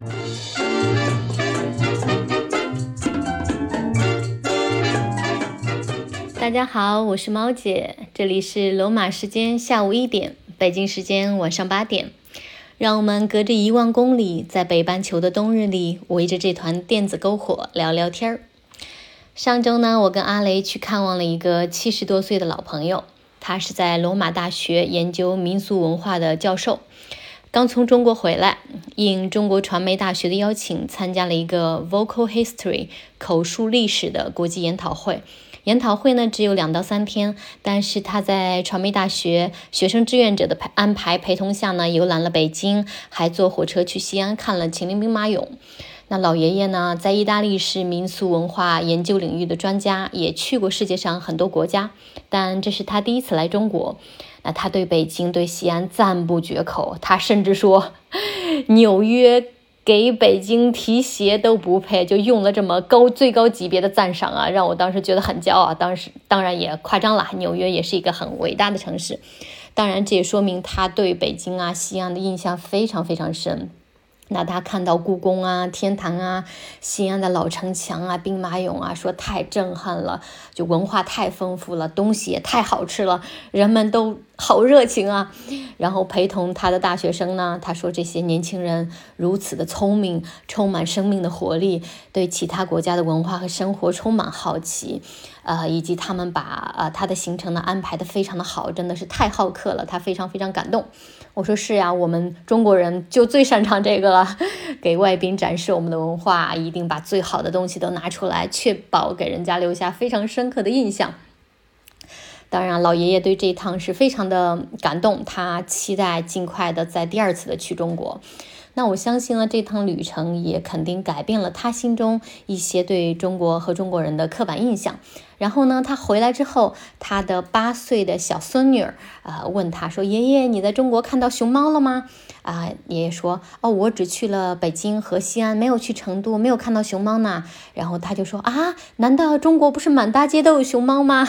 大家好，我是猫姐，这里是罗马时间下午一点，北京时间晚上八点。让我们隔着一万公里，在北半球的冬日里，围着这团电子篝火聊聊天儿。上周呢，我跟阿雷去看望了一个七十多岁的老朋友，他是在罗马大学研究民俗文化的教授，刚从中国回来，应中国传媒大学的邀请，参加了一个 Vocal History 口述历史的国际研讨会。研讨会呢只有两到三天，但是他在传媒大学学生志愿者的陪安排陪同下呢，游览了北京，还坐火车去西安看了秦岭兵马俑。那老爷爷呢，在意大利是民俗文化研究领域的专家，也去过世界上很多国家，但这是他第一次来中国。那他对北京、对西安赞不绝口，他甚至说纽约。给北京提鞋都不配，就用了这么高最高级别的赞赏啊，让我当时觉得很骄傲。当时当然也夸张了，纽约也是一个很伟大的城市。当然，这也说明他对北京啊、西安的印象非常非常深。那他看到故宫啊、天坛啊、西安的老城墙啊、兵马俑啊，说太震撼了，就文化太丰富了，东西也太好吃了，人们都好热情啊。然后陪同他的大学生呢，他说这些年轻人如此的聪明，充满生命的活力，对其他国家的文化和生活充满好奇，呃，以及他们把呃他的行程呢安排的非常的好，真的是太好客了，他非常非常感动。我说是呀，我们中国人就最擅长这个了，给外宾展示我们的文化，一定把最好的东西都拿出来，确保给人家留下非常深刻的印象。当然，老爷爷对这一趟是非常的感动，他期待尽快的在第二次的去中国。那我相信呢，这趟旅程也肯定改变了他心中一些对中国和中国人的刻板印象。然后呢，他回来之后，他的八岁的小孙女儿啊问他说：“爷爷，你在中国看到熊猫了吗？”啊，爷爷说：“哦，我只去了北京和西安，没有去成都，没有看到熊猫呢。”然后他就说：“啊，难道中国不是满大街都有熊猫吗？”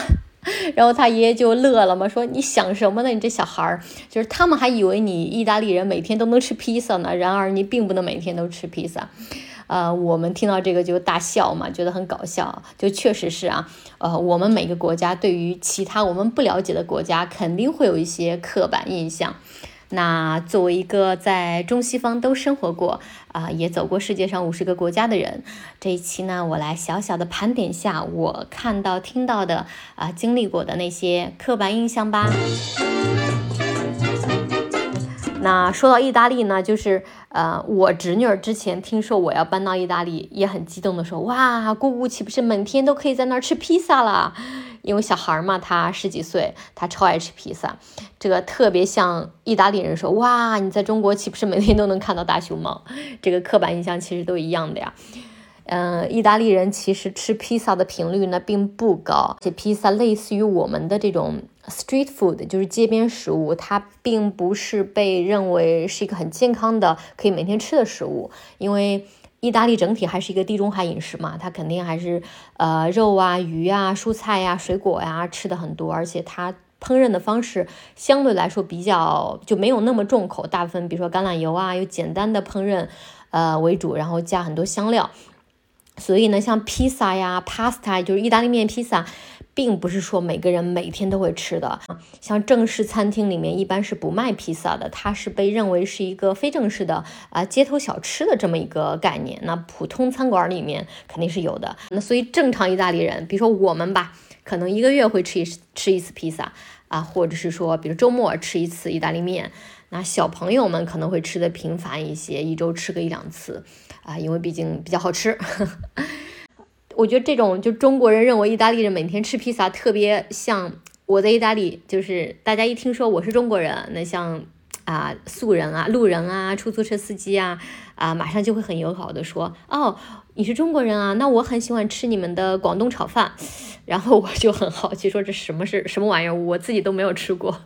然后他爷爷就乐了嘛，说你想什么呢？你这小孩儿，就是他们还以为你意大利人每天都能吃披萨呢。然而你并不能每天都吃披萨，呃，我们听到这个就大笑嘛，觉得很搞笑。就确实是啊，呃，我们每个国家对于其他我们不了解的国家，肯定会有一些刻板印象。那作为一个在中西方都生活过啊，也走过世界上五十个国家的人，这一期呢，我来小小的盘点下我看到、听到的啊，经历过的那些刻板印象吧。那说到意大利呢，就是呃，我侄女儿之前听说我要搬到意大利，也很激动的说：“哇，姑姑岂不是每天都可以在那儿吃披萨了？”因为小孩嘛，他十几岁，他超爱吃披萨，这个特别像意大利人说哇，你在中国岂不是每天都能看到大熊猫？这个刻板印象其实都一样的呀。嗯，意大利人其实吃披萨的频率呢并不高，且披萨类似于我们的这种 street food，就是街边食物，它并不是被认为是一个很健康的可以每天吃的食物，因为。意大利整体还是一个地中海饮食嘛，它肯定还是呃肉啊、鱼啊、蔬菜呀、水果呀吃的很多，而且它烹饪的方式相对来说比较就没有那么重口，大部分比如说橄榄油啊，有简单的烹饪呃为主，然后加很多香料，所以呢，像披萨呀、pasta 就是意大利面披萨。并不是说每个人每天都会吃的，像正式餐厅里面一般是不卖披萨的，它是被认为是一个非正式的啊街头小吃的这么一个概念。那普通餐馆里面肯定是有的。那所以正常意大利人，比如说我们吧，可能一个月会吃一吃一次披萨啊，或者是说比如周末吃一次意大利面。那小朋友们可能会吃的频繁一些，一周吃个一两次啊，因为毕竟比较好吃。我觉得这种就中国人认为意大利人每天吃披萨特别像我在意大利，就是大家一听说我是中国人，那像啊素人啊、路人啊、出租车司机啊啊，马上就会很友好的说：“哦，你是中国人啊，那我很喜欢吃你们的广东炒饭。”然后我就很好奇说：“这什么是什么玩意儿？我自己都没有吃过。”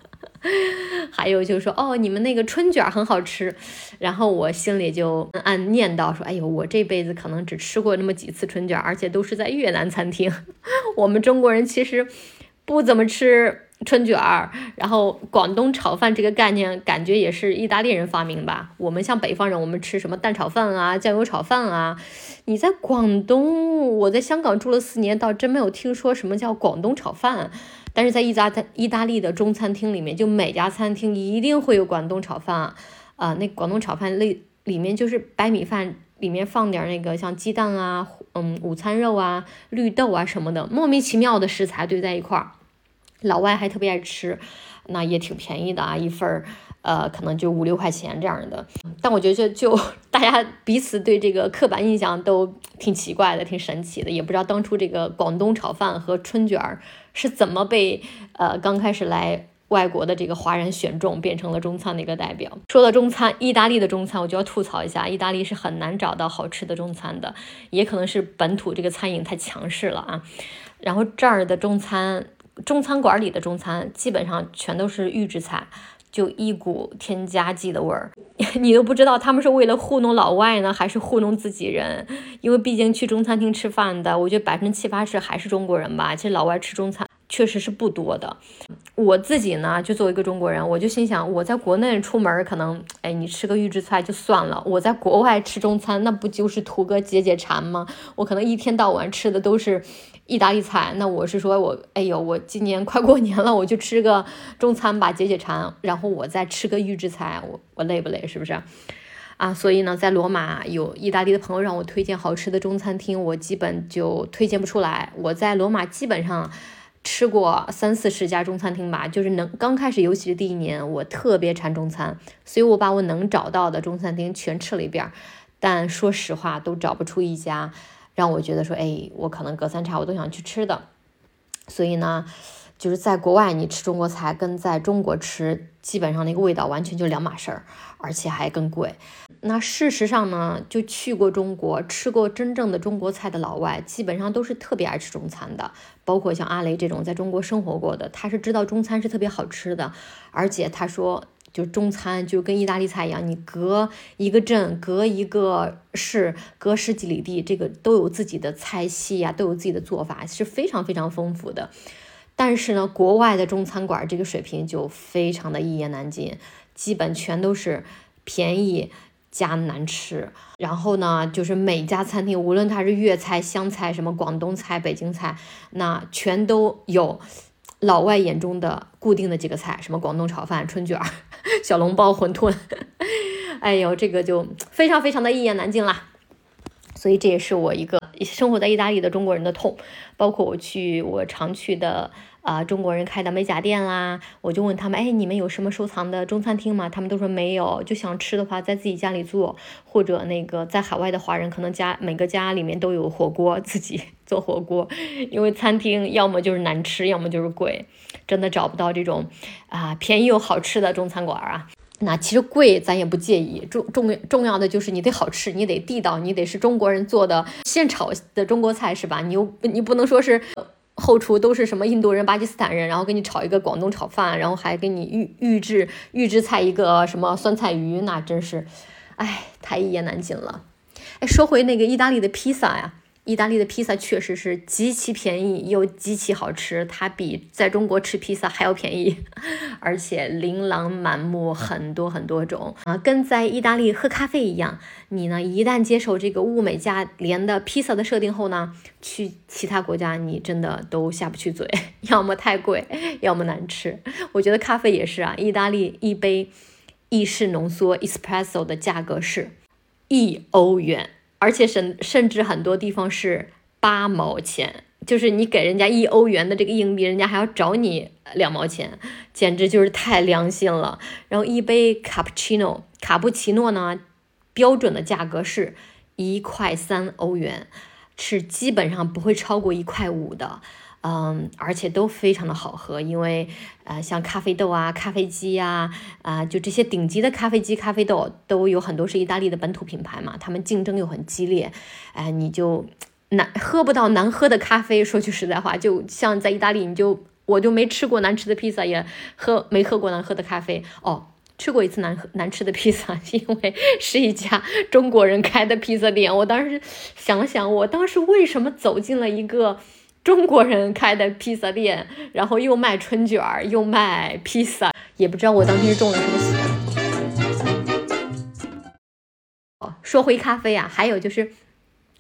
还有就是说，哦，你们那个春卷很好吃，然后我心里就暗念叨说，哎呦，我这辈子可能只吃过那么几次春卷，而且都是在越南餐厅。我们中国人其实不怎么吃春卷儿，然后广东炒饭这个概念感觉也是意大利人发明吧？我们像北方人，我们吃什么蛋炒饭啊、酱油炒饭啊。你在广东，我在香港住了四年，倒真没有听说什么叫广东炒饭。但是在意大意大利的中餐厅里面，就每家餐厅一定会有广东炒饭啊。啊那广东炒饭类里面就是白米饭，里面放点那个像鸡蛋啊、嗯午餐肉啊、绿豆啊什么的，莫名其妙的食材堆在一块儿。老外还特别爱吃，那也挺便宜的啊，一份儿，呃，可能就五六块钱这样的。但我觉得就 大家彼此对这个刻板印象都挺奇怪的，挺神奇的，也不知道当初这个广东炒饭和春卷儿是怎么被呃刚开始来外国的这个华人选中，变成了中餐的一个代表。说到中餐，意大利的中餐我就要吐槽一下，意大利是很难找到好吃的中餐的，也可能是本土这个餐饮太强势了啊。然后这儿的中餐。中餐馆里的中餐基本上全都是预制菜，就一股添加剂的味儿，你都不知道他们是为了糊弄老外呢，还是糊弄自己人。因为毕竟去中餐厅吃饭的，我觉得百分之七八十还是中国人吧。其实老外吃中餐确实是不多的。我自己呢，就作为一个中国人，我就心想，我在国内出门可能，哎，你吃个预制菜就算了，我在国外吃中餐，那不就是图个解解馋吗？我可能一天到晚吃的都是。意大利菜，那我是说，我哎呦，我今年快过年了，我就吃个中餐吧，解解馋，然后我再吃个预制菜，我我累不累？是不是？啊，所以呢，在罗马有意大利的朋友让我推荐好吃的中餐厅，我基本就推荐不出来。我在罗马基本上吃过三四十家中餐厅吧，就是能刚开始，尤其是第一年，我特别馋中餐，所以我把我能找到的中餐厅全吃了一遍，但说实话，都找不出一家。让我觉得说，哎，我可能隔三差五都想去吃的，所以呢，就是在国外你吃中国菜跟在中国吃，基本上那个味道完全就两码事儿，而且还更贵。那事实上呢，就去过中国吃过真正的中国菜的老外，基本上都是特别爱吃中餐的，包括像阿雷这种在中国生活过的，他是知道中餐是特别好吃的，而且他说。就中餐就跟意大利菜一样，你隔一个镇、隔一个市、隔十几里地，这个都有自己的菜系呀，都有自己的做法，是非常非常丰富的。但是呢，国外的中餐馆这个水平就非常的一言难尽，基本全都是便宜加难吃。然后呢，就是每家餐厅，无论它是粤菜、湘菜、什么广东菜、北京菜，那全都有。老外眼中的固定的几个菜，什么广东炒饭、春卷、小笼包、馄饨，哎呦，这个就非常非常的一言难尽啦。所以这也是我一个生活在意大利的中国人的痛，包括我去我常去的。啊，中国人开的美甲店啦，我就问他们，哎，你们有什么收藏的中餐厅吗？他们都说没有，就想吃的话，在自己家里做，或者那个在海外的华人，可能家每个家里面都有火锅，自己 做火锅，因为餐厅要么就是难吃，要么就是贵，真的找不到这种啊便宜又好吃的中餐馆啊。那其实贵咱也不介意，重重重要的就是你得好吃，你得地道，你得是中国人做的现炒的中国菜是吧？你又你不能说是。后厨都是什么印度人、巴基斯坦人，然后给你炒一个广东炒饭，然后还给你预预制预制菜一个什么酸菜鱼，那真是，哎，太一言难尽了。哎，说回那个意大利的披萨呀。意大利的披萨确实是极其便宜又极其好吃，它比在中国吃披萨还要便宜，而且琳琅满目，很多很多种啊，跟在意大利喝咖啡一样。你呢，一旦接受这个物美价廉的披萨的设定后呢，去其他国家你真的都下不去嘴，要么太贵，要么难吃。我觉得咖啡也是啊，意大利一杯意式浓缩 espresso 的价格是一欧元。而且甚甚至很多地方是八毛钱，就是你给人家一欧元的这个硬币，人家还要找你两毛钱，简直就是太良心了。然后一杯卡布奇诺，卡布奇诺呢，标准的价格是一块三欧元，是基本上不会超过一块五的。嗯，而且都非常的好喝，因为呃，像咖啡豆啊、咖啡机呀，啊，就这些顶级的咖啡机、咖啡豆都有很多是意大利的本土品牌嘛，他们竞争又很激烈，哎，你就难喝不到难喝的咖啡。说句实在话，就像在意大利，你就我就没吃过难吃的披萨，也喝没喝过难喝的咖啡。哦，吃过一次难难吃的披萨，因为是一家中国人开的披萨店。我当时想了想，我当时为什么走进了一个。中国人开的披萨店，然后又卖春卷儿，又卖披萨，也不知道我当天是中了什么邪。说回咖啡啊，还有就是，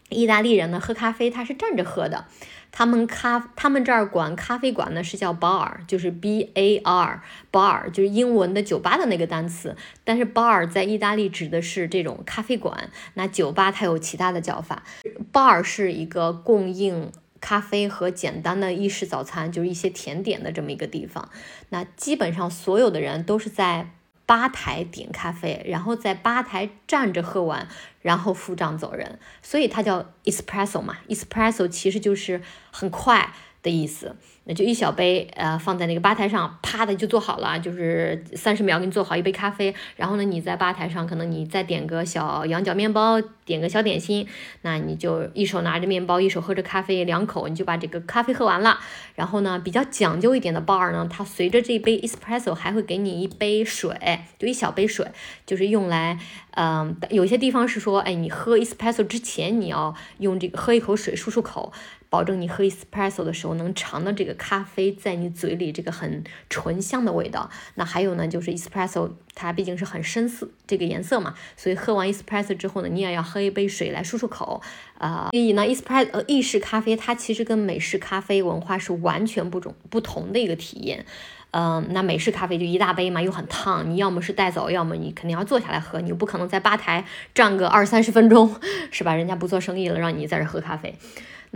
意大利人呢喝咖啡他是站着喝的，他们咖他们这儿管咖啡馆呢是叫 bar，就是 b a r bar，就是英文的酒吧的那个单词。但是 bar 在意大利指的是这种咖啡馆，那酒吧它有其他的叫法。bar 是一个供应咖啡和简单的意式早餐，就是一些甜点的这么一个地方。那基本上所有的人都是在。吧台点咖啡，然后在吧台站着喝完，然后付账走人，所以它叫 espresso 嘛。espresso 其实就是很快的意思。那就一小杯，呃，放在那个吧台上，啪的就做好了，就是三十秒给你做好一杯咖啡。然后呢，你在吧台上，可能你再点个小羊角面包，点个小点心，那你就一手拿着面包，一手喝着咖啡，两口你就把这个咖啡喝完了。然后呢，比较讲究一点的 bar 呢，它随着这杯 espresso 还会给你一杯水，就一小杯水，就是用来，嗯，有些地方是说，哎，你喝 espresso 之前你要用这个喝一口水漱漱口。保证你喝 espresso 的时候能尝到这个咖啡在你嘴里这个很醇香的味道。那还有呢，就是 espresso 它毕竟是很深色这个颜色嘛，所以喝完 espresso 之后呢，你也要喝一杯水来漱漱口啊。所以呢，espresso 意式咖啡它其实跟美式咖啡文化是完全不种不同的一个体验。嗯，那美式咖啡就一大杯嘛，又很烫，你要么是带走，要么你肯定要坐下来喝，你又不可能在吧台站个二三十分钟，是吧？人家不做生意了，让你在这喝咖啡。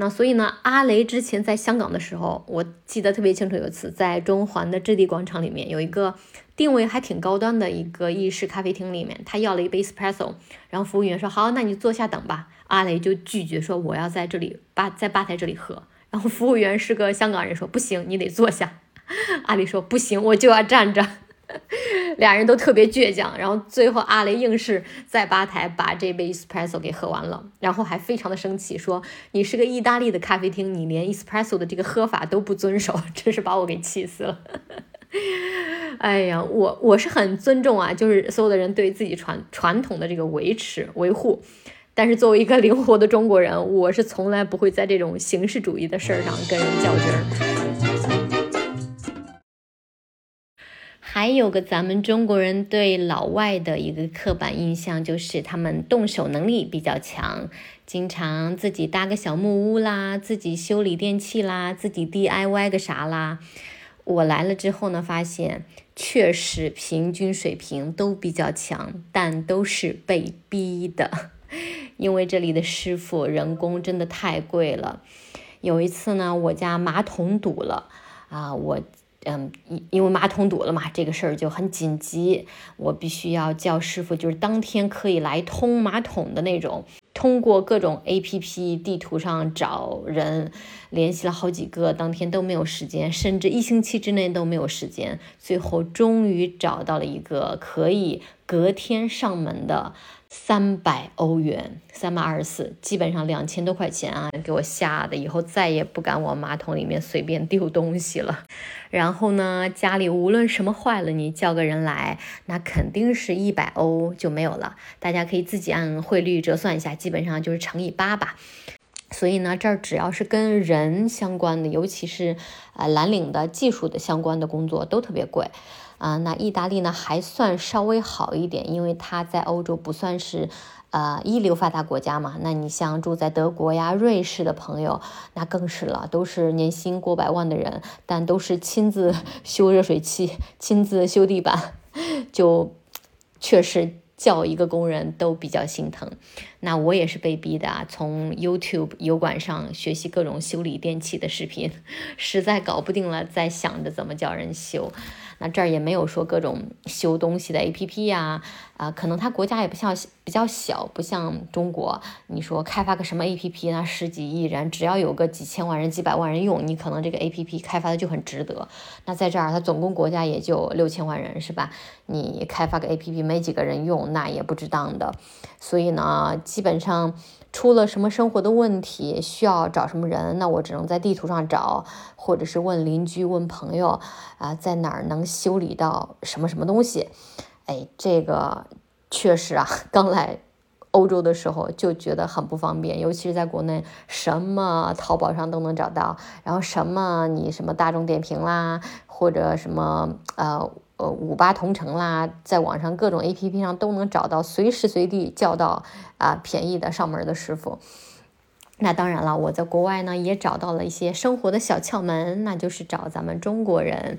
那所以呢，阿雷之前在香港的时候，我记得特别清楚，有一次在中环的置地广场里面，有一个定位还挺高端的一个意式咖啡厅里面，他要了一杯 espresso，然后服务员说好，那你坐下等吧。阿雷就拒绝说我要在这里吧，在吧台这里喝。然后服务员是个香港人，说不行，你得坐下。阿雷说不行，我就要站着。俩人都特别倔强，然后最后阿雷硬是在吧台把这杯 espresso 给喝完了，然后还非常的生气，说你是个意大利的咖啡厅，你连 espresso 的这个喝法都不遵守，真是把我给气死了。哎呀，我我是很尊重啊，就是所有的人对自己传传统的这个维持维护，但是作为一个灵活的中国人，我是从来不会在这种形式主义的事儿上跟人较劲儿。还有个咱们中国人对老外的一个刻板印象，就是他们动手能力比较强，经常自己搭个小木屋啦，自己修理电器啦，自己 DIY 个啥啦。我来了之后呢，发现确实平均水平都比较强，但都是被逼的，因为这里的师傅人工真的太贵了。有一次呢，我家马桶堵了啊，我。嗯，因因为马桶堵了嘛，这个事儿就很紧急，我必须要叫师傅，就是当天可以来通马桶的那种。通过各种 A P P 地图上找人，联系了好几个，当天都没有时间，甚至一星期之内都没有时间。最后终于找到了一个可以隔天上门的。三百欧元，三百二十四，基本上两千多块钱啊，给我吓得以后再也不敢往马桶里面随便丢东西了。然后呢，家里无论什么坏了，你叫个人来，那肯定是一百欧就没有了。大家可以自己按汇率折算一下，基本上就是乘以八吧。所以呢，这儿只要是跟人相关的，尤其是呃蓝领的技术的相关的工作，都特别贵。啊，那意大利呢还算稍微好一点，因为它在欧洲不算是呃一流发达国家嘛。那你像住在德国呀、瑞士的朋友，那更是了，都是年薪过百万的人，但都是亲自 修热水器、亲自修地板，就确实叫一个工人都比较心疼。那我也是被逼的啊，从 YouTube 油管上学习各种修理电器的视频，实在搞不定了，再想着怎么叫人修。那这儿也没有说各种修东西的 A P P 呀，啊，可能它国家也不像比较小，不像中国。你说开发个什么 A P P，那十几亿人，只要有个几千万人、几百万人用，你可能这个 A P P 开发的就很值得。那在这儿，它总共国家也就六千万人，是吧？你开发个 A P P 没几个人用，那也不值当的。所以呢，基本上。出了什么生活的问题，需要找什么人，那我只能在地图上找，或者是问邻居、问朋友，啊，在哪儿能修理到什么什么东西？哎，这个确实啊，刚来欧洲的时候就觉得很不方便，尤其是在国内，什么淘宝上都能找到，然后什么你什么大众点评啦，或者什么呃呃五八同城啦，在网上各种 A P P 上都能找到，随时随地叫到啊便宜的上门的师傅。那当然了，我在国外呢也找到了一些生活的小窍门，那就是找咱们中国人。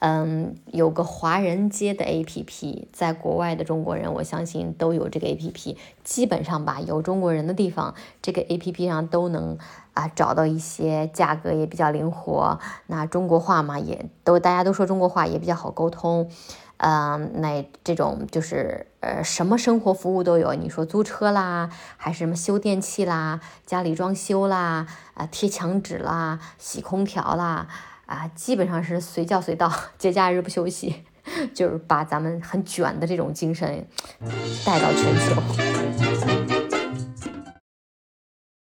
嗯，有个华人街的 A P P，在国外的中国人，我相信都有这个 A P P。基本上吧，有中国人的地方，这个 A P P 上都能啊找到一些价格也比较灵活。那中国话嘛，也都大家都说中国话，也比较好沟通。嗯，那这种就是呃，什么生活服务都有。你说租车啦，还是什么修电器啦，家里装修啦，啊贴墙纸啦，洗空调啦。啊，基本上是随叫随到，节假日不休息，就是把咱们很卷的这种精神带到全球。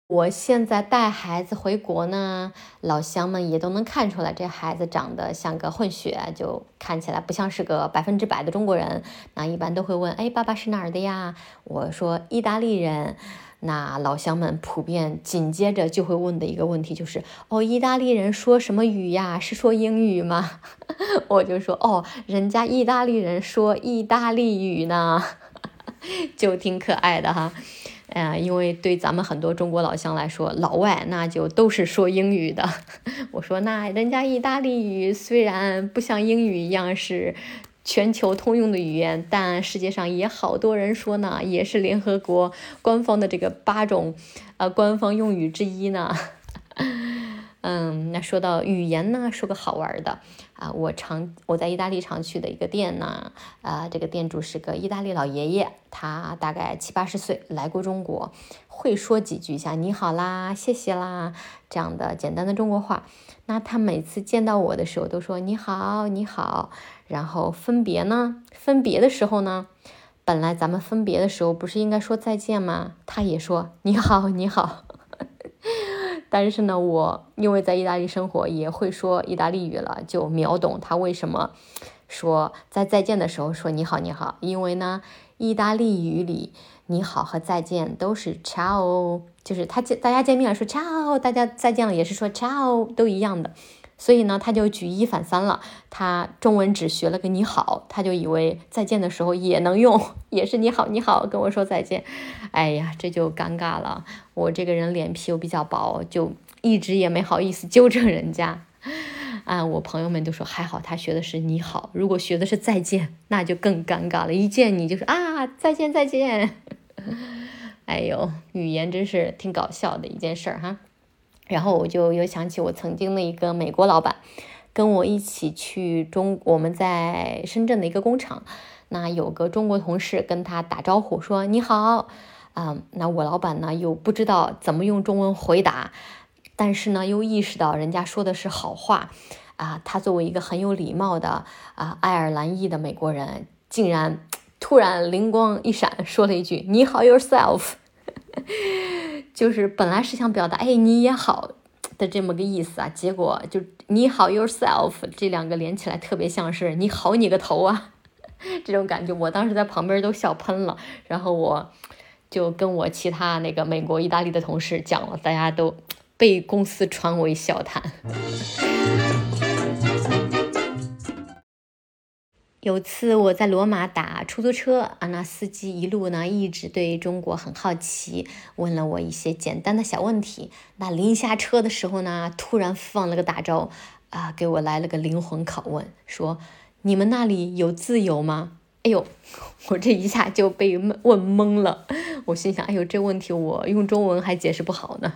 我现在带孩子回国呢，老乡们也都能看出来，这孩子长得像个混血，就看起来不像是个百分之百的中国人。那一般都会问，哎，爸爸是哪儿的呀？我说意大利人。那老乡们普遍紧接着就会问的一个问题就是：哦，意大利人说什么语呀？是说英语吗？我就说：哦，人家意大利人说意大利语呢，就挺可爱的哈。哎因为对咱们很多中国老乡来说，老外那就都是说英语的。我说：那人家意大利语虽然不像英语一样是。全球通用的语言，但世界上也好多人说呢，也是联合国官方的这个八种，呃，官方用语之一呢。嗯，那说到语言呢，说个好玩的啊，我常我在意大利常去的一个店呢，啊，这个店主是个意大利老爷爷，他大概七八十岁，来过中国，会说几句像你好啦、谢谢啦这样的简单的中国话。那他每次见到我的时候都说你好你好，然后分别呢，分别的时候呢，本来咱们分别的时候不是应该说再见吗？他也说你好你好。但是呢，我因为在意大利生活，也会说意大利语了，就秒懂他为什么说在再见的时候说你好你好。因为呢，意大利语里你好和再见都是 ciao，就是他见大家见面了说 ciao，大家再见了也是说 ciao，都一样的。所以呢，他就举一反三了。他中文只学了个你好，他就以为再见的时候也能用，也是你好你好跟我说再见。哎呀，这就尴尬了。我这个人脸皮又比较薄，就一直也没好意思纠正人家。啊，我朋友们都说还好，他学的是你好。如果学的是再见，那就更尴尬了。一见你就是啊，再见再见。哎呦，语言真是挺搞笑的一件事儿哈。然后我就又想起我曾经的一个美国老板，跟我一起去中，我们在深圳的一个工厂，那有个中国同事跟他打招呼说你好，啊，那我老板呢又不知道怎么用中文回答，但是呢又意识到人家说的是好话，啊，他作为一个很有礼貌的啊爱尔兰裔的美国人，竟然突然灵光一闪，说了一句你好 yourself。就是本来是想表达“哎，你也好”的这么个意思啊，结果就“你好 yourself” 这两个连起来，特别像是“你好你个头啊” 这种感觉。我当时在旁边都笑喷了，然后我就跟我其他那个美国、意大利的同事讲了，大家都被公司传为笑谈。有次我在罗马打出租车啊，那司机一路呢一直对中国很好奇，问了我一些简单的小问题。那临下车的时候呢，突然放了个大招啊，给我来了个灵魂拷问，说你们那里有自由吗？哎呦，我这一下就被问懵了。我心想，哎呦，这问题我用中文还解释不好呢。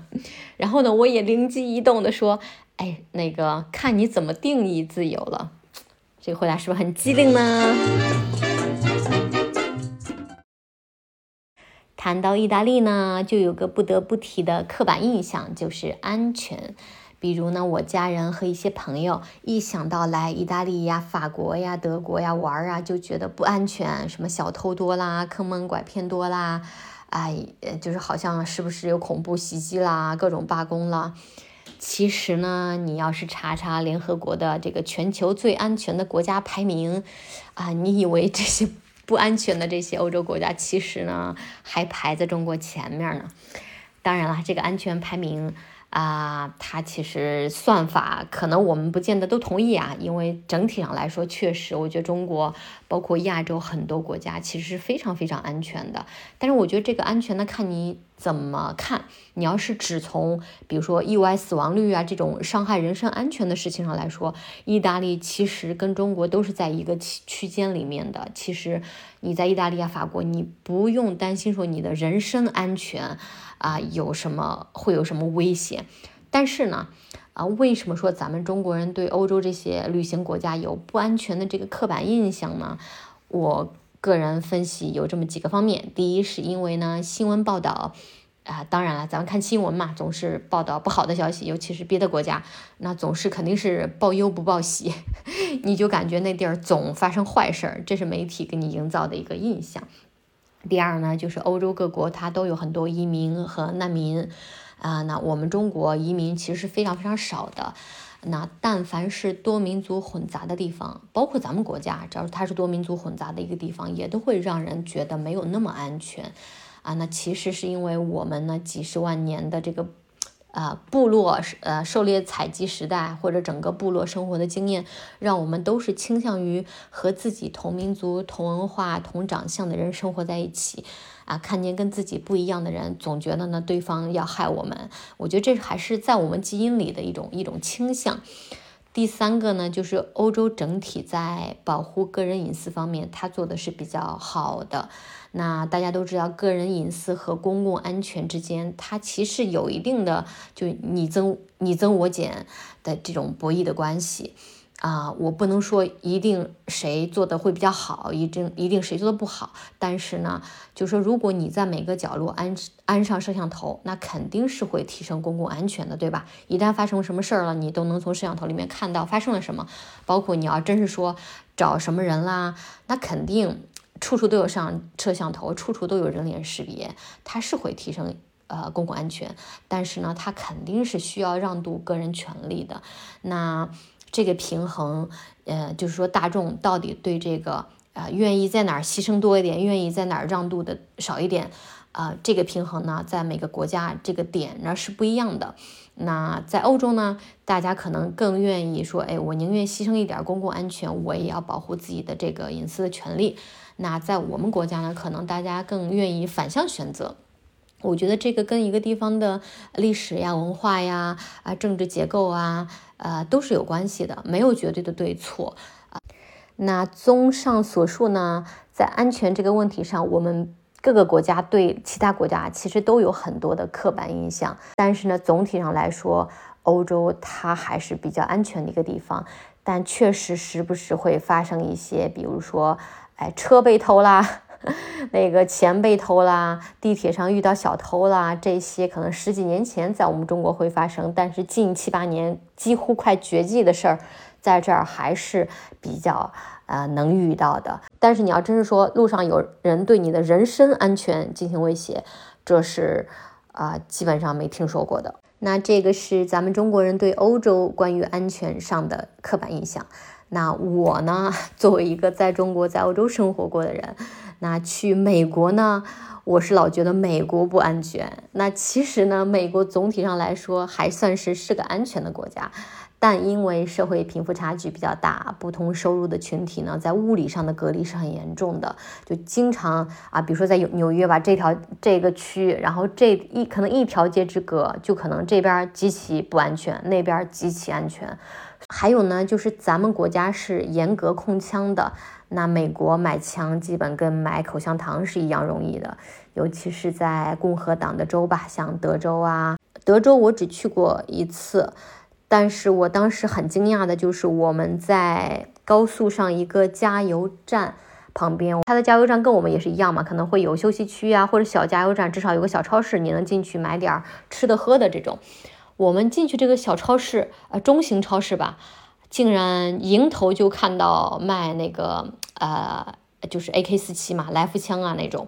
然后呢，我也灵机一动的说，哎，那个看你怎么定义自由了。这个回答是不是很机灵呢？谈到意大利呢，就有个不得不提的刻板印象，就是安全。比如呢，我家人和一些朋友一想到来意大利呀、法国呀、德国呀玩啊，就觉得不安全，什么小偷多啦、坑蒙拐骗多啦，哎，就是好像是不是有恐怖袭击啦、各种罢工啦。其实呢，你要是查查联合国的这个全球最安全的国家排名，啊，你以为这些不安全的这些欧洲国家，其实呢还排在中国前面呢。当然了，这个安全排名。啊，它其实算法可能我们不见得都同意啊，因为整体上来说，确实我觉得中国包括亚洲很多国家其实是非常非常安全的。但是我觉得这个安全呢，看你怎么看。你要是只从比如说意外死亡率啊这种伤害人身安全的事情上来说，意大利其实跟中国都是在一个区区间里面的。其实你在意大利啊、法国，你不用担心说你的人身安全。啊，有什么会有什么危险？但是呢，啊，为什么说咱们中国人对欧洲这些旅行国家有不安全的这个刻板印象呢？我个人分析有这么几个方面。第一，是因为呢新闻报道啊，当然了，咱们看新闻嘛，总是报道不好的消息，尤其是别的国家，那总是肯定是报忧不报喜，你就感觉那地儿总发生坏事儿，这是媒体给你营造的一个印象。第二呢，就是欧洲各国它都有很多移民和难民，啊，那我们中国移民其实是非常非常少的。那但凡是多民族混杂的地方，包括咱们国家，只要它是多民族混杂的一个地方，也都会让人觉得没有那么安全。啊，那其实是因为我们呢几十万年的这个。啊，部落呃狩猎采集时代，或者整个部落生活的经验，让我们都是倾向于和自己同民族、同文化、同长相的人生活在一起。啊，看见跟自己不一样的人，总觉得呢对方要害我们。我觉得这还是在我们基因里的一种一种倾向。第三个呢，就是欧洲整体在保护个人隐私方面，它做的是比较好的。那大家都知道，个人隐私和公共安全之间，它其实有一定的就你增你增我减的这种博弈的关系。啊，我不能说一定谁做的会比较好，一定一定谁做的不好。但是呢，就说如果你在每个角落安安上摄像头，那肯定是会提升公共安全的，对吧？一旦发生什么事儿了，你都能从摄像头里面看到发生了什么。包括你要真是说找什么人啦，那肯定处处都有上摄像头，处处都有人脸识别，它是会提升呃公共安全。但是呢，它肯定是需要让渡个人权利的。那。这个平衡，呃，就是说大众到底对这个，呃，愿意在哪儿牺牲多一点，愿意在哪儿让渡的少一点，啊，这个平衡呢，在每个国家这个点呢是不一样的。那在欧洲呢，大家可能更愿意说，哎，我宁愿牺牲一点公共安全，我也要保护自己的这个隐私的权利。那在我们国家呢，可能大家更愿意反向选择。我觉得这个跟一个地方的历史呀、文化呀、啊政治结构啊，呃都是有关系的，没有绝对的对错啊。那综上所述呢，在安全这个问题上，我们各个国家对其他国家其实都有很多的刻板印象。但是呢，总体上来说，欧洲它还是比较安全的一个地方，但确实时不时会发生一些，比如说，哎，车被偷啦。那个钱被偷啦，地铁上遇到小偷啦，这些可能十几年前在我们中国会发生，但是近七八年几乎快绝迹的事儿，在这儿还是比较呃能遇到的。但是你要真是说路上有人对你的人身安全进行威胁，这是啊基本上没听说过的。那这个是咱们中国人对欧洲关于安全上的刻板印象。那我呢，作为一个在中国在欧洲生活过的人。那去美国呢？我是老觉得美国不安全。那其实呢，美国总体上来说还算是是个安全的国家，但因为社会贫富差距比较大，不同收入的群体呢，在物理上的隔离是很严重的，就经常啊，比如说在纽纽约吧，这条这个区，然后这一可能一条街之隔，就可能这边极其不安全，那边极其安全。还有呢，就是咱们国家是严格控枪的。那美国买枪基本跟买口香糖是一样容易的，尤其是在共和党的州吧，像德州啊，德州我只去过一次，但是我当时很惊讶的就是我们在高速上一个加油站旁边，它的加油站跟我们也是一样嘛，可能会有休息区啊，或者小加油站，至少有个小超市，你能进去买点吃的喝的这种。我们进去这个小超市，呃，中型超市吧。竟然迎头就看到卖那个呃，就是 AK 四七嘛，来福枪啊那种，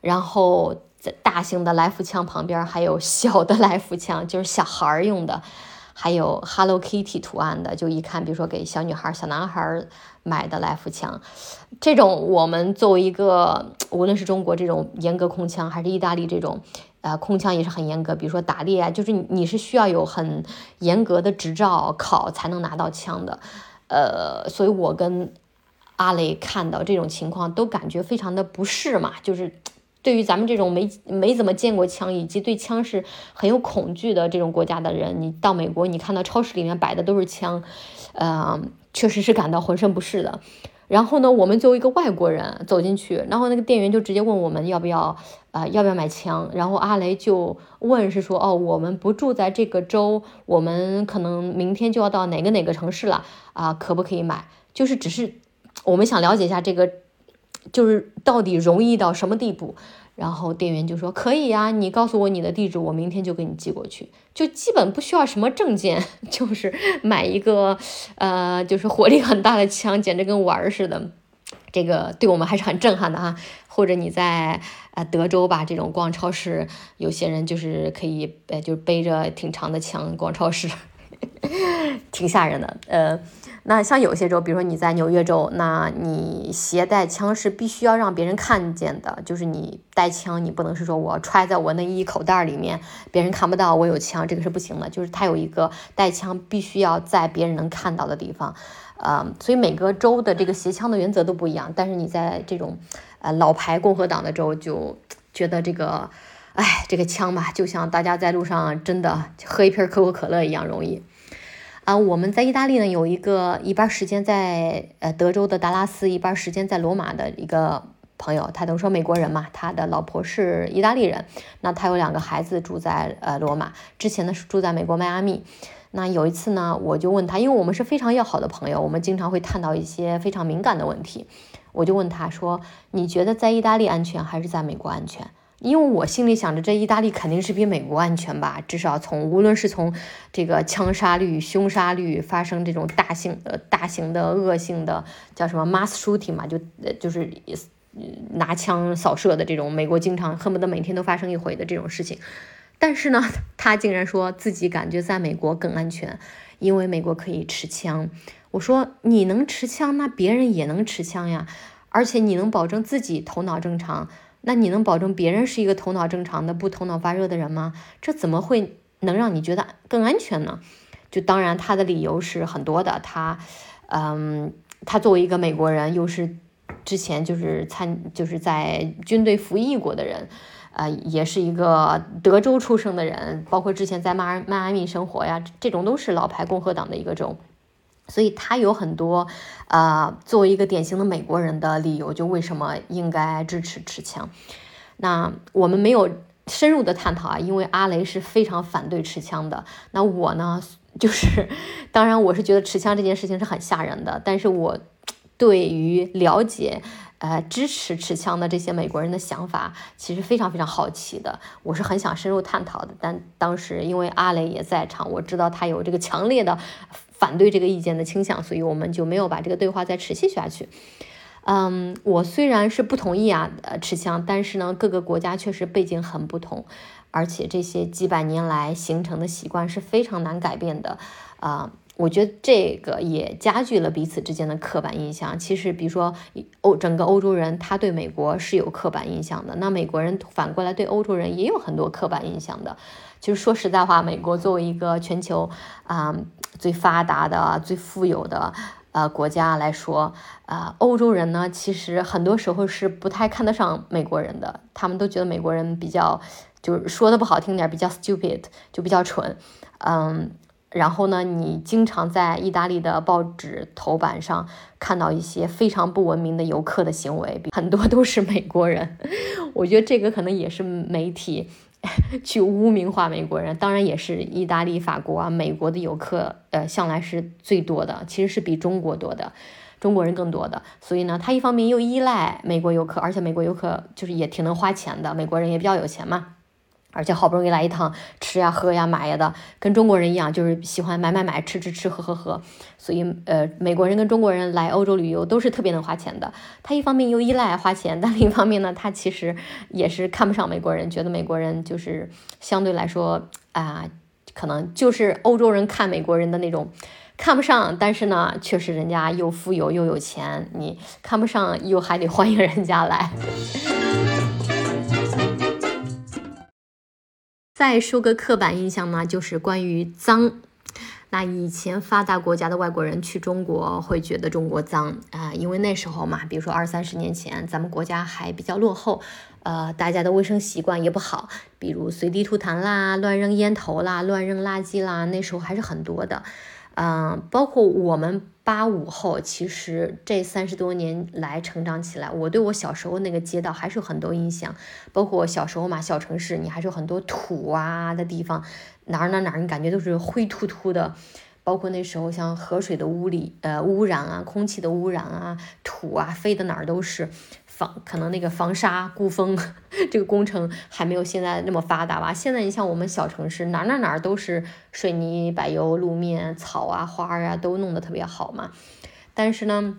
然后在大型的来福枪旁边还有小的来福枪，就是小孩儿用的，还有 Hello Kitty 图案的，就一看，比如说给小女孩、小男孩买的来福枪，这种我们作为一个，无论是中国这种严格控枪，还是意大利这种，呃，控枪也是很严格。比如说打猎啊，就是你是需要有很严格的执照考才能拿到枪的，呃，所以我跟阿雷看到这种情况都感觉非常的不适嘛，就是。对于咱们这种没没怎么见过枪，以及对枪是很有恐惧的这种国家的人，你到美国，你看到超市里面摆的都是枪，呃，确实是感到浑身不适的。然后呢，我们作为一个外国人走进去，然后那个店员就直接问我们要不要，啊，要不要买枪。然后阿雷就问是说，哦，我们不住在这个州，我们可能明天就要到哪个哪个城市了啊，可不可以买？就是只是我们想了解一下这个。就是到底容易到什么地步？然后店员就说可以呀，你告诉我你的地址，我明天就给你寄过去。就基本不需要什么证件，就是买一个呃，就是火力很大的枪，简直跟玩儿似的。这个对我们还是很震撼的哈。或者你在呃德州吧，这种逛超市，有些人就是可以呃，就背着挺长的枪逛超市，挺吓人的。呃。那像有些州，比如说你在纽约州，那你携带枪是必须要让别人看见的，就是你带枪，你不能是说我揣在我内衣口袋里面，别人看不到我有枪，这个是不行的。就是它有一个带枪必须要在别人能看到的地方，呃，所以每个州的这个携枪的原则都不一样。但是你在这种呃老牌共和党的州，就觉得这个，哎，这个枪吧，就像大家在路上真的喝一瓶可口可乐一样容易。啊，我们在意大利呢，有一个一半时间在呃德州的达拉斯，一半时间在罗马的一个朋友，他等于说美国人嘛，他的老婆是意大利人，那他有两个孩子住在呃罗马，之前呢是住在美国迈阿密。那有一次呢，我就问他，因为我们是非常要好的朋友，我们经常会探讨一些非常敏感的问题，我就问他说，你觉得在意大利安全还是在美国安全？因为我心里想着，这意大利肯定是比美国安全吧，至少从无论是从这个枪杀率、凶杀率发生这种大型呃、大型的恶性的叫什么 mass shooting 嘛，就就是拿枪扫射的这种，美国经常恨不得每天都发生一回的这种事情。但是呢，他竟然说自己感觉在美国更安全，因为美国可以持枪。我说你能持枪，那别人也能持枪呀，而且你能保证自己头脑正常。那你能保证别人是一个头脑正常的、不头脑发热的人吗？这怎么会能让你觉得更安全呢？就当然他的理由是很多的。他，嗯，他作为一个美国人，又是之前就是参就是在军队服役过的人，呃，也是一个德州出生的人，包括之前在迈迈阿密生活呀，这种都是老牌共和党的一个州。所以他有很多，呃，作为一个典型的美国人的理由，就为什么应该支持持枪。那我们没有深入的探讨啊，因为阿雷是非常反对持枪的。那我呢，就是当然我是觉得持枪这件事情是很吓人的，但是我对于了解。呃，支持持枪的这些美国人的想法，其实非常非常好奇的。我是很想深入探讨的，但当时因为阿雷也在场，我知道他有这个强烈的反对这个意见的倾向，所以我们就没有把这个对话再持续下去。嗯，我虽然是不同意啊，呃，持枪，但是呢，各个国家确实背景很不同，而且这些几百年来形成的习惯是非常难改变的，啊。我觉得这个也加剧了彼此之间的刻板印象。其实，比如说欧整个欧洲人，他对美国是有刻板印象的。那美国人反过来对欧洲人也有很多刻板印象的。其实说实在话，美国作为一个全球啊最发达的、最富有的呃国家来说，呃，欧洲人呢，其实很多时候是不太看得上美国人的。他们都觉得美国人比较，就是说的不好听点，比较 stupid，就比较蠢，嗯。然后呢，你经常在意大利的报纸头版上看到一些非常不文明的游客的行为，很多都是美国人。我觉得这个可能也是媒体 去污名化美国人，当然也是意大利、法国啊、美国的游客，呃，向来是最多的，其实是比中国多的，中国人更多的。所以呢，他一方面又依赖美国游客，而且美国游客就是也挺能花钱的，美国人也比较有钱嘛。而且好不容易来一趟，吃呀、喝呀、买呀的，跟中国人一样，就是喜欢买买买、吃吃吃、喝喝喝。所以，呃，美国人跟中国人来欧洲旅游都是特别能花钱的。他一方面又依赖花钱，但另一方面呢，他其实也是看不上美国人，觉得美国人就是相对来说啊，可能就是欧洲人看美国人的那种看不上，但是呢，确实人家又富有又有钱，你看不上又还得欢迎人家来。再说个刻板印象呢，就是关于脏。那以前发达国家的外国人去中国会觉得中国脏啊，因为那时候嘛，比如说二三十年前，咱们国家还比较落后，呃，大家的卫生习惯也不好，比如随地吐痰啦、乱扔烟头啦、乱扔垃圾啦，那时候还是很多的。嗯，包括我们八五后，其实这三十多年来成长起来，我对我小时候那个街道还是有很多印象。包括小时候嘛，小城市你还是有很多土啊的地方，哪儿哪儿哪儿你感觉都是灰秃秃的。包括那时候像河水的污里呃污染啊，空气的污染啊，土啊飞的哪儿都是。可能那个防沙固封 这个工程还没有现在那么发达吧？现在你像我们小城市，哪哪哪都是水泥、柏油路面，草啊、花啊都弄得特别好嘛。但是呢，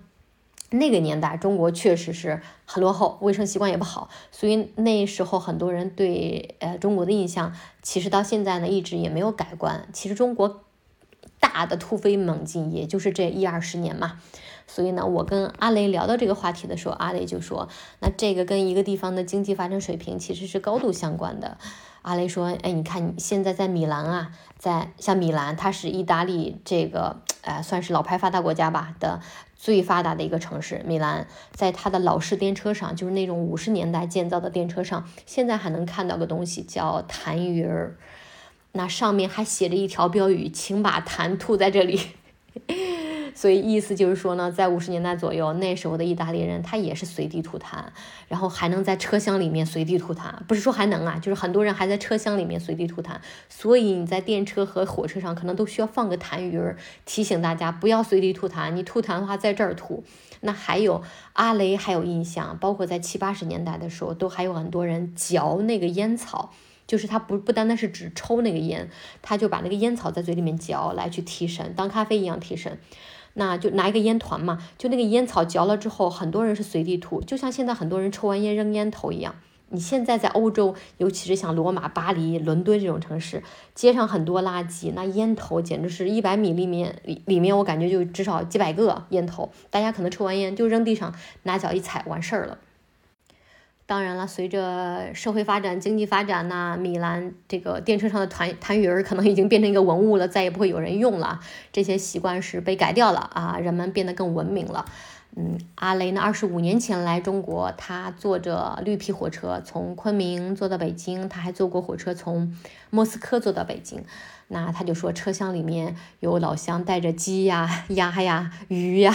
那个年代中国确实是很落后，卫生习惯也不好，所以那时候很多人对呃中国的印象，其实到现在呢一直也没有改观。其实中国大的突飞猛进，也就是这一二十年嘛。所以呢，我跟阿雷聊到这个话题的时候，阿雷就说：“那这个跟一个地方的经济发展水平其实是高度相关的。”阿雷说：“哎，你看你现在在米兰啊，在像米兰，它是意大利这个呃算是老牌发达国家吧的最发达的一个城市。米兰在它的老式电车上，就是那种五十年代建造的电车上，现在还能看到个东西叫痰盂儿，那上面还写着一条标语：请把痰吐在这里。”所以意思就是说呢，在五十年代左右，那时候的意大利人他也是随地吐痰，然后还能在车厢里面随地吐痰，不是说还能啊，就是很多人还在车厢里面随地吐痰。所以你在电车和火车上可能都需要放个痰盂儿，提醒大家不要随地吐痰。你吐痰的话，在这儿吐。那还有阿雷还有印象，包括在七八十年代的时候，都还有很多人嚼那个烟草，就是他不不单单是只抽那个烟，他就把那个烟草在嘴里面嚼来去提神，当咖啡一样提神。那就拿一个烟团嘛，就那个烟草嚼了之后，很多人是随地吐，就像现在很多人抽完烟扔烟头一样。你现在在欧洲，尤其是像罗马、巴黎、伦敦这种城市，街上很多垃圾，那烟头简直是一百米里面里里面，我感觉就至少几百个烟头，大家可能抽完烟就扔地上，拿脚一踩完事儿了。当然了，随着社会发展、经济发展呐，米兰这个电车上的痰痰盂儿可能已经变成一个文物了，再也不会有人用了。这些习惯是被改掉了啊，人们变得更文明了。嗯，阿雷呢，二十五年前来中国，他坐着绿皮火车从昆明坐到北京，他还坐过火车从莫斯科坐到北京。那他就说，车厢里面有老乡带着鸡呀、鸭呀、鱼呀。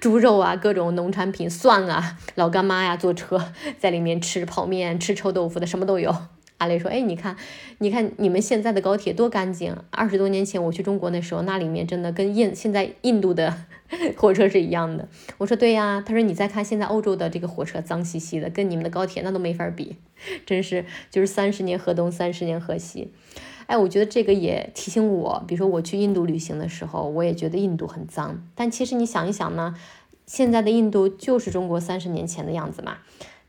猪肉啊，各种农产品，蒜啊，老干妈呀，坐车在里面吃泡面、吃臭豆腐的，什么都有。阿雷说：“哎，你看，你看你们现在的高铁多干净！二十多年前我去中国那时候，那里面真的跟印现在印度的 火车是一样的。”我说：“对呀。”他说：“你再看现在欧洲的这个火车，脏兮兮的，跟你们的高铁那都没法比，真是就是三十年河东，三十年河西。”哎，我觉得这个也提醒我，比如说我去印度旅行的时候，我也觉得印度很脏。但其实你想一想呢，现在的印度就是中国三十年前的样子嘛。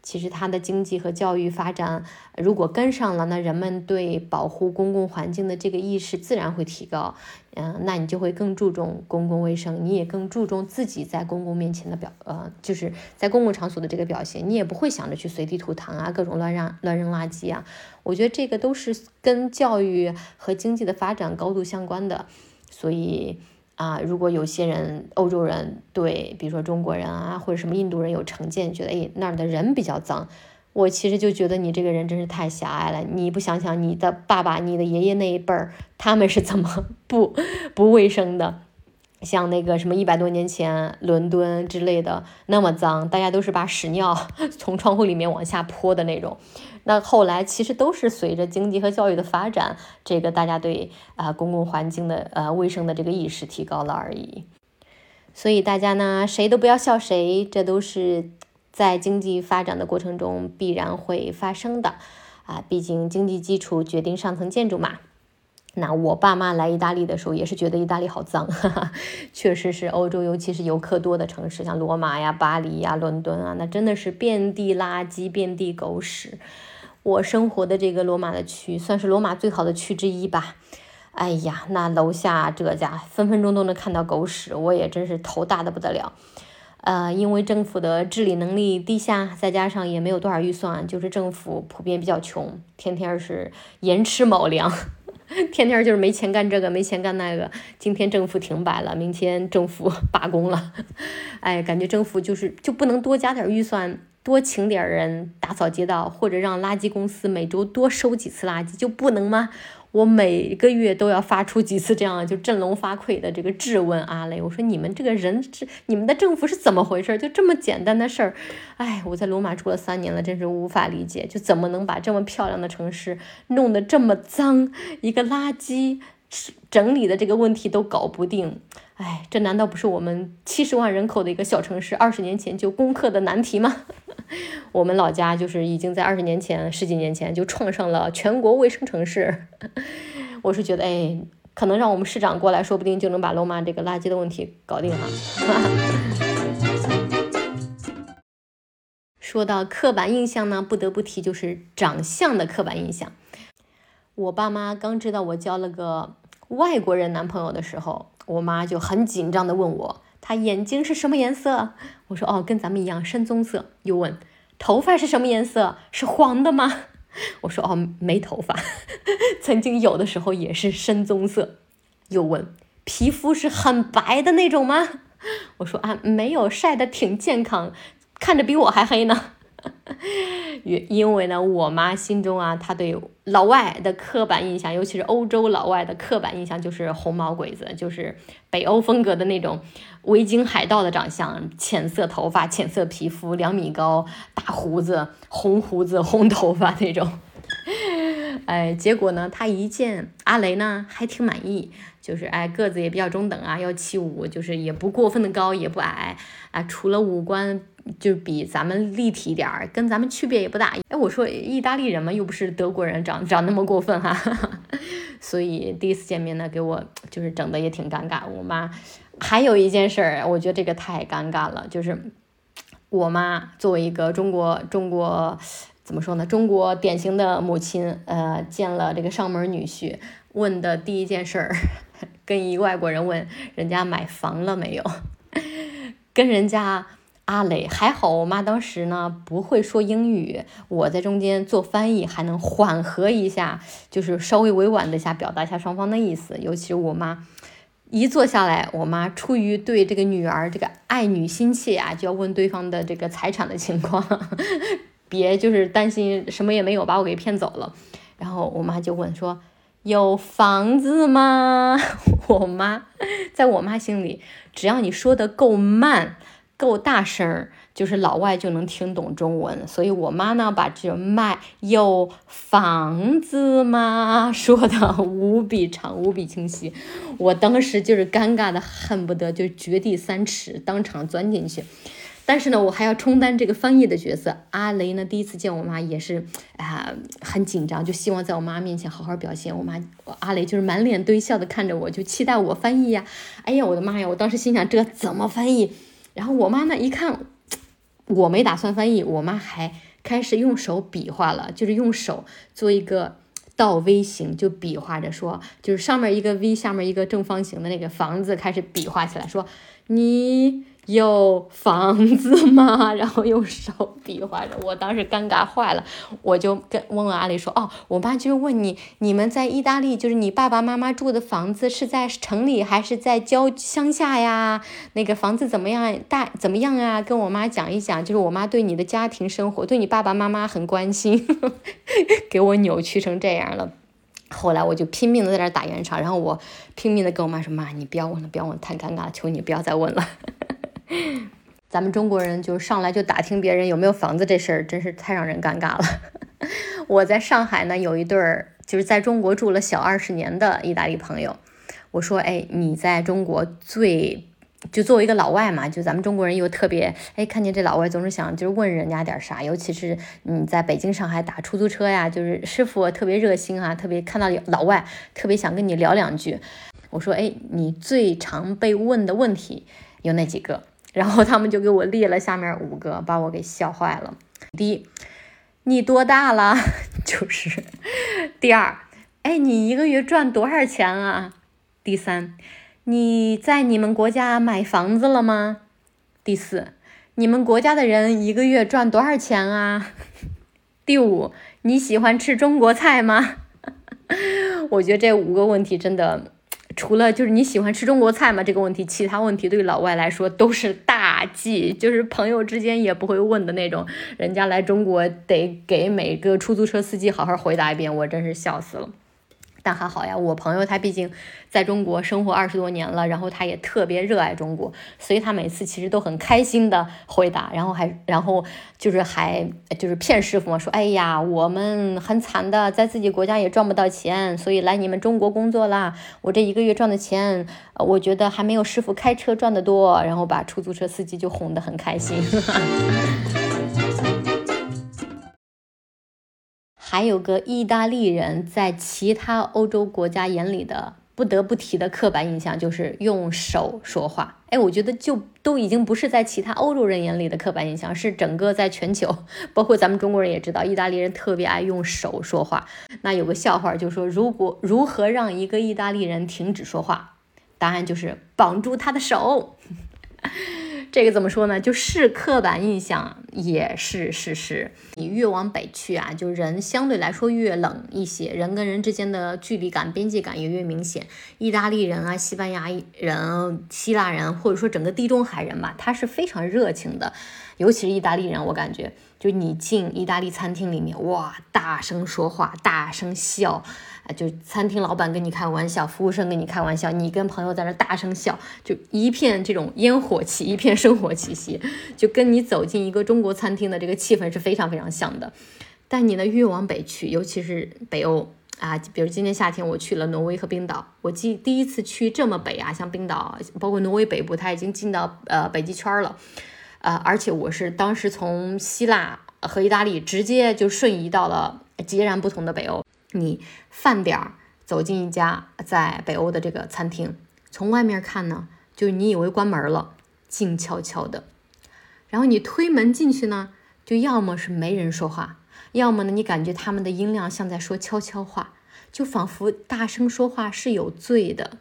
其实它的经济和教育发展如果跟上了，那人们对保护公共环境的这个意识自然会提高。嗯，那你就会更注重公共卫生，你也更注重自己在公共面前的表，呃，就是在公共场所的这个表现，你也不会想着去随地吐痰啊，各种乱扔乱扔垃圾啊。我觉得这个都是跟教育和经济的发展高度相关的，所以。啊，如果有些人欧洲人对，比如说中国人啊，或者什么印度人有成见，觉得哎那儿的人比较脏，我其实就觉得你这个人真是太狭隘了。你不想想你的爸爸、你的爷爷那一辈儿，他们是怎么 不不卫生的？像那个什么一百多年前伦敦之类的那么脏，大家都是把屎尿 从窗户里面往下泼的那种。那后来其实都是随着经济和教育的发展，这个大家对啊公共环境的呃卫生的这个意识提高了而已。所以大家呢谁都不要笑谁，这都是在经济发展的过程中必然会发生的啊。毕竟经济基础决定上层建筑嘛。那我爸妈来意大利的时候，也是觉得意大利好脏，确实是欧洲，尤其是游客多的城市，像罗马呀、巴黎呀、伦敦啊，那真的是遍地垃圾、遍地狗屎。我生活的这个罗马的区，算是罗马最好的区之一吧。哎呀，那楼下这家分分钟都能看到狗屎，我也真是头大的不得了。呃，因为政府的治理能力低下，再加上也没有多少预算，就是政府普遍比较穷，天天是寅吃卯粮，天天就是没钱干这个，没钱干那个。今天政府停摆了，明天政府 罢工了，哎，感觉政府就是就不能多加点预算，多请点人打扫街道，或者让垃圾公司每周多收几次垃圾，就不能吗？我每个月都要发出几次这样就振聋发聩的这个质问阿雷，我说你们这个人是你们的政府是怎么回事？就这么简单的事儿，哎，我在罗马住了三年了，真是无法理解，就怎么能把这么漂亮的城市弄得这么脏，一个垃圾整理的这个问题都搞不定。哎，这难道不是我们七十万人口的一个小城市二十年前就攻克的难题吗？我们老家就是已经在二十年前、十几年前就创上了全国卫生城市。我是觉得，哎，可能让我们市长过来说不定就能把罗马这个垃圾的问题搞定了。说到刻板印象呢，不得不提就是长相的刻板印象。我爸妈刚知道我交了个外国人男朋友的时候。我妈就很紧张的问我，她眼睛是什么颜色？我说哦，跟咱们一样深棕色。又问，头发是什么颜色？是黄的吗？我说哦，没头发，曾经有的时候也是深棕色。又问，皮肤是很白的那种吗？我说啊，没有，晒得挺健康，看着比我还黑呢。因为呢，我妈心中啊，她对老外的刻板印象，尤其是欧洲老外的刻板印象，就是红毛鬼子，就是北欧风格的那种维京海盗的长相，浅色头发、浅色皮肤，两米高，大胡子、红胡子、红头发那种。哎，结果呢，她一见阿雷呢，还挺满意，就是哎个子也比较中等啊，幺七五，就是也不过分的高，也不矮啊，除了五官。就比咱们立体点儿，跟咱们区别也不大。哎，我说意大利人嘛，又不是德国人，长长那么过分哈。所以第一次见面呢，给我就是整的也挺尴尬。我妈还有一件事儿，我觉得这个太尴尬了，就是我妈作为一个中国中国怎么说呢，中国典型的母亲，呃，见了这个上门女婿，问的第一件事儿，跟一外国人问人家买房了没有，跟人家。阿磊还好，我妈当时呢不会说英语，我在中间做翻译，还能缓和一下，就是稍微委婉的一下表达一下双方的意思。尤其是我妈一坐下来，我妈出于对这个女儿这个爱女心切啊，就要问对方的这个财产的情况，别就是担心什么也没有把我给骗走了。然后我妈就问说：“有房子吗？” 我妈在我妈心里，只要你说的够慢。够大声，就是老外就能听懂中文。所以我妈呢，把这卖有房子吗说的无比长、无比清晰。我当时就是尴尬的恨不得就掘地三尺，当场钻进去。但是呢，我还要充当这个翻译的角色。阿雷呢，第一次见我妈也是啊，很紧张，就希望在我妈面前好好表现。我妈我阿雷就是满脸堆笑的看着我，就期待我翻译呀。哎呀，我的妈呀！我当时心想，这怎么翻译？然后我妈呢一看，我没打算翻译，我妈还开始用手比划了，就是用手做一个倒 V 型，就比划着说，就是上面一个 V，下面一个正方形的那个房子，开始比划起来，说你。有房子吗？然后用手比划着，我当时尴尬坏了，我就跟问问阿里说：“哦，我妈就是问你，你们在意大利，就是你爸爸妈妈住的房子是在城里还是在郊乡下呀？那个房子怎么样？大怎么样啊？跟我妈讲一讲，就是我妈对你的家庭生活，对你爸爸妈妈很关心，给我扭曲成这样了。后来我就拼命的在这打圆场，然后我拼命的跟我妈说：妈，你不要问了，不要问，太尴尬了，求你不要再问了。” 咱们中国人就上来就打听别人有没有房子这事儿，真是太让人尴尬了。我在上海呢，有一对儿就是在中国住了小二十年的意大利朋友。我说，哎，你在中国最就作为一个老外嘛，就咱们中国人又特别哎，看见这老外总是想就是问人家点啥，尤其是你在北京、上海打出租车呀，就是师傅特别热心啊，特别看到老外特别想跟你聊两句。我说，哎，你最常被问的问题有哪几个？然后他们就给我列了下面五个，把我给笑坏了。第一，你多大了？就是第二，哎，你一个月赚多少钱啊？第三，你在你们国家买房子了吗？第四，你们国家的人一个月赚多少钱啊？第五，你喜欢吃中国菜吗？我觉得这五个问题真的。除了就是你喜欢吃中国菜吗这个问题，其他问题对老外来说都是大忌，就是朋友之间也不会问的那种。人家来中国得给每个出租车司机好好回答一遍，我真是笑死了。但还好呀，我朋友他毕竟在中国生活二十多年了，然后他也特别热爱中国，所以他每次其实都很开心的回答，然后还然后就是还就是骗师傅嘛，说哎呀，我们很惨的，在自己国家也赚不到钱，所以来你们中国工作啦。我这一个月赚的钱，我觉得还没有师傅开车赚的多，然后把出租车司机就哄得很开心。还有个意大利人在其他欧洲国家眼里的不得不提的刻板印象就是用手说话。哎，我觉得就都已经不是在其他欧洲人眼里的刻板印象，是整个在全球，包括咱们中国人也知道，意大利人特别爱用手说话。那有个笑话就说，如果如何让一个意大利人停止说话？答案就是绑住他的手。这个怎么说呢？就是刻板印象，也是事实。你越往北去啊，就人相对来说越冷一些，人跟人之间的距离感、边界感也越明显。意大利人啊、西班牙人、希腊人，或者说整个地中海人吧，他是非常热情的，尤其是意大利人，我感觉。就你进意大利餐厅里面，哇，大声说话，大声笑，就餐厅老板跟你开玩笑，服务生跟你开玩笑，你跟朋友在那大声笑，就一片这种烟火气，一片生活气息，就跟你走进一个中国餐厅的这个气氛是非常非常像的。但你呢，越往北去，尤其是北欧啊，比如今年夏天我去了挪威和冰岛，我记第一次去这么北啊，像冰岛，包括挪威北部，它已经进到呃北极圈了。呃，而且我是当时从希腊和意大利直接就瞬移到了截然不同的北欧。你饭点儿走进一家在北欧的这个餐厅，从外面看呢，就你以为关门了，静悄悄的。然后你推门进去呢，就要么是没人说话，要么呢你感觉他们的音量像在说悄悄话，就仿佛大声说话是有罪的。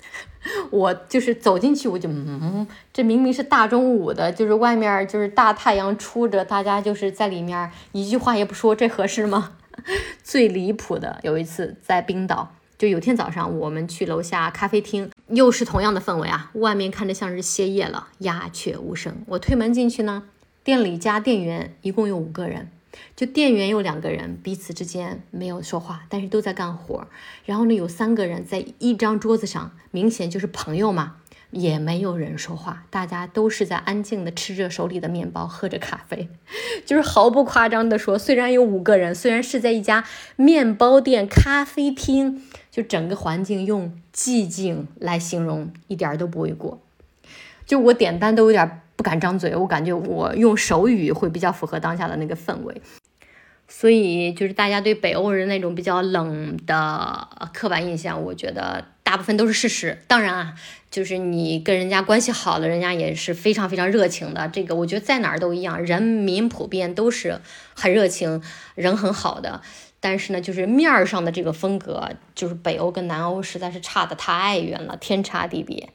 我就是走进去，我就嗯，这明明是大中午的，就是外面就是大太阳出着，大家就是在里面一句话也不说，这合适吗？最离谱的有一次在冰岛，就有天早上我们去楼下咖啡厅，又是同样的氛围啊，外面看着像是歇业了，鸦雀无声。我推门进去呢，店里加店员一共有五个人。就店员有两个人，彼此之间没有说话，但是都在干活。然后呢，有三个人在一张桌子上，明显就是朋友嘛，也没有人说话，大家都是在安静的吃着手里的面包，喝着咖啡。就是毫不夸张的说，虽然有五个人，虽然是在一家面包店、咖啡厅，就整个环境用寂静来形容，一点都不为过。就我点单都有点。不敢张嘴，我感觉我用手语会比较符合当下的那个氛围，所以就是大家对北欧人那种比较冷的刻板印象，我觉得大部分都是事实。当然啊，就是你跟人家关系好了，人家也是非常非常热情的。这个我觉得在哪儿都一样，人民普遍都是很热情，人很好的。但是呢，就是面儿上的这个风格，就是北欧跟南欧实在是差的太远了，天差地别。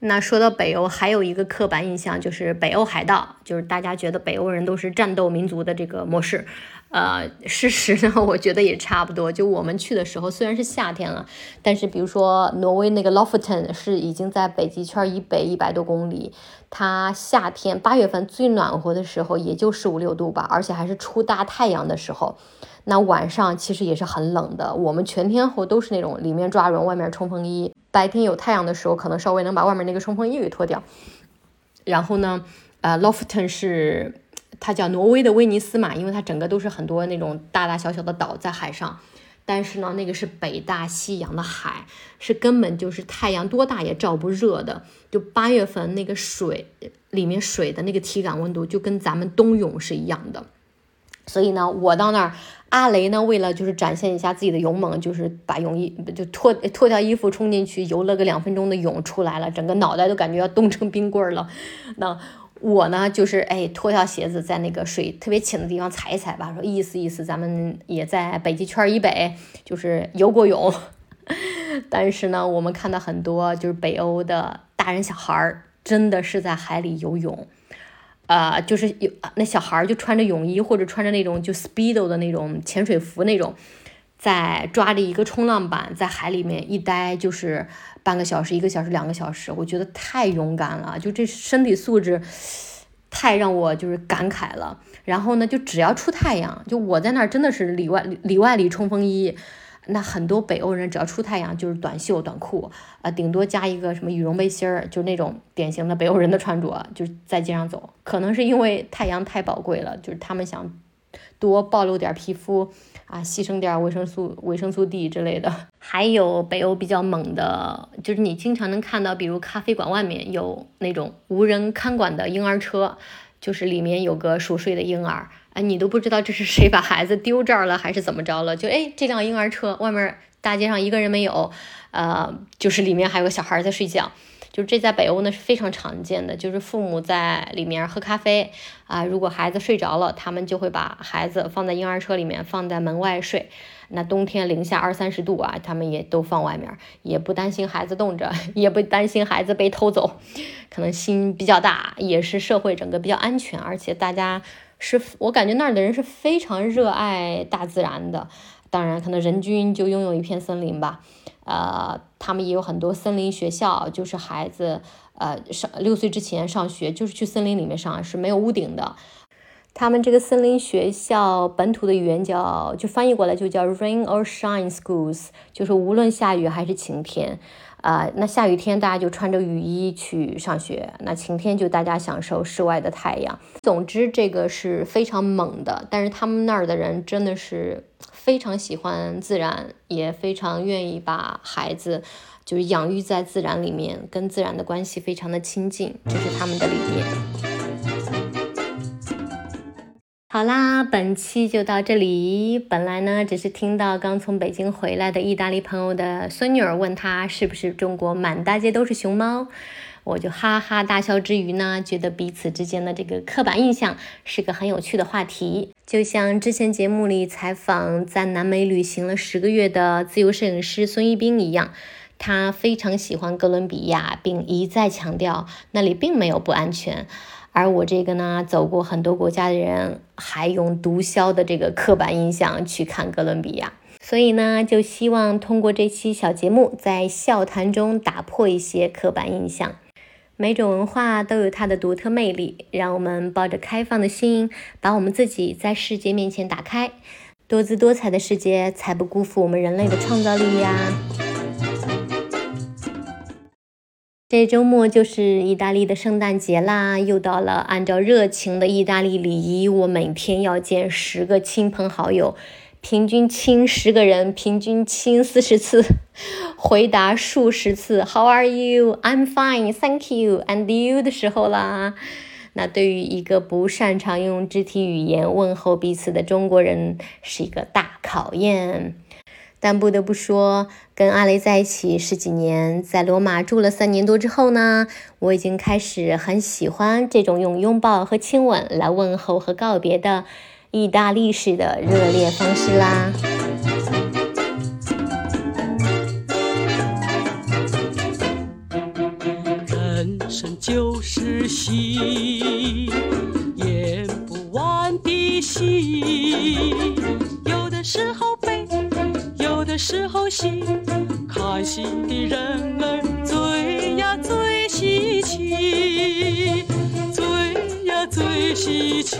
那说到北欧，还有一个刻板印象就是北欧海盗，就是大家觉得北欧人都是战斗民族的这个模式。呃，事实呢，我觉得也差不多。就我们去的时候，虽然是夏天了，但是比如说挪威那个 l o f t e n 是已经在北极圈以北一百多公里，它夏天八月份最暖和的时候也就十五六度吧，而且还是出大太阳的时候。那晚上其实也是很冷的，我们全天候都是那种里面抓绒，外面冲锋衣。白天有太阳的时候，可能稍微能把外面那个冲锋衣给脱掉。然后呢，呃，Lofton 是它叫挪威的威尼斯嘛，因为它整个都是很多那种大大小小的岛在海上。但是呢，那个是北大西洋的海，是根本就是太阳多大也照不热的。就八月份那个水里面水的那个体感温度就跟咱们冬泳是一样的。所以呢，我到那儿，阿雷呢，为了就是展现一下自己的勇猛，就是把泳衣就脱脱掉衣服冲进去游了个两分钟的泳出来了，整个脑袋都感觉要冻成冰棍儿了。那我呢，就是哎，脱掉鞋子在那个水特别浅的地方踩一踩吧，说意思意思，咱们也在北极圈以北，就是游过泳。但是呢，我们看到很多就是北欧的大人小孩儿，真的是在海里游泳，呃，就是有那小孩儿就穿着泳衣或者穿着那种就 speedo 的那种潜水服那种，在抓着一个冲浪板在海里面一待就是半个小时、一个小时、两个小时，我觉得太勇敢了，就这身体素质太让我就是感慨了。然后呢，就只要出太阳，就我在那儿真的是里外里外里冲锋衣。那很多北欧人只要出太阳就是短袖短裤，啊，顶多加一个什么羽绒背心儿，就那种典型的北欧人的穿着，就是在街上走。可能是因为太阳太宝贵了，就是他们想多暴露点皮肤啊，牺牲点维生素维生素 D 之类的。还有北欧比较猛的，就是你经常能看到，比如咖啡馆外面有那种无人看管的婴儿车，就是里面有个熟睡的婴儿。哎，你都不知道这是谁把孩子丢这儿了，还是怎么着了？就哎，这辆婴儿车外面大街上一个人没有，呃，就是里面还有个小孩在睡觉。就这在北欧呢是非常常见的，就是父母在里面喝咖啡啊，如果孩子睡着了，他们就会把孩子放在婴儿车里面，放在门外睡。那冬天零下二三十度啊，他们也都放外面，也不担心孩子冻着，也不担心孩子被偷走，可能心比较大，也是社会整个比较安全，而且大家。是我感觉那儿的人是非常热爱大自然的，当然可能人均就拥有一片森林吧，呃，他们也有很多森林学校，就是孩子呃上六岁之前上学就是去森林里面上，是没有屋顶的。他们这个森林学校本土的语言叫，就翻译过来就叫 Rain or Shine Schools，就是无论下雨还是晴天。啊，那下雨天大家就穿着雨衣去上学，那晴天就大家享受室外的太阳。总之，这个是非常猛的，但是他们那儿的人真的是非常喜欢自然，也非常愿意把孩子就是养育在自然里面，跟自然的关系非常的亲近，这是他们的理念。好啦，本期就到这里。本来呢，只是听到刚从北京回来的意大利朋友的孙女儿问他是不是中国满大街都是熊猫，我就哈哈大笑之余呢，觉得彼此之间的这个刻板印象是个很有趣的话题。就像之前节目里采访在南美旅行了十个月的自由摄影师孙一冰一样，他非常喜欢哥伦比亚，并一再强调那里并没有不安全。而我这个呢，走过很多国家的人，还用毒枭的这个刻板印象去看哥伦比亚，所以呢，就希望通过这期小节目，在笑谈中打破一些刻板印象。每种文化都有它的独特魅力，让我们抱着开放的心，把我们自己在世界面前打开，多姿多彩的世界才不辜负我们人类的创造力呀。这周末就是意大利的圣诞节啦，又到了按照热情的意大利礼仪，我每天要见十个亲朋好友，平均亲十个人，平均亲四十次，回答数十次 “How are you? I'm fine, thank you, and you” 的时候啦。那对于一个不擅长用肢体语言问候彼此的中国人，是一个大考验。但不得不说，跟阿雷在一起十几年，在罗马住了三年多之后呢，我已经开始很喜欢这种用拥抱和亲吻来问候和告别的意大利式的热烈方式啦。人生就是戏，演不完的戏，有的时候悲。有的时候喜，看戏的人儿最呀最稀奇，最稀奇。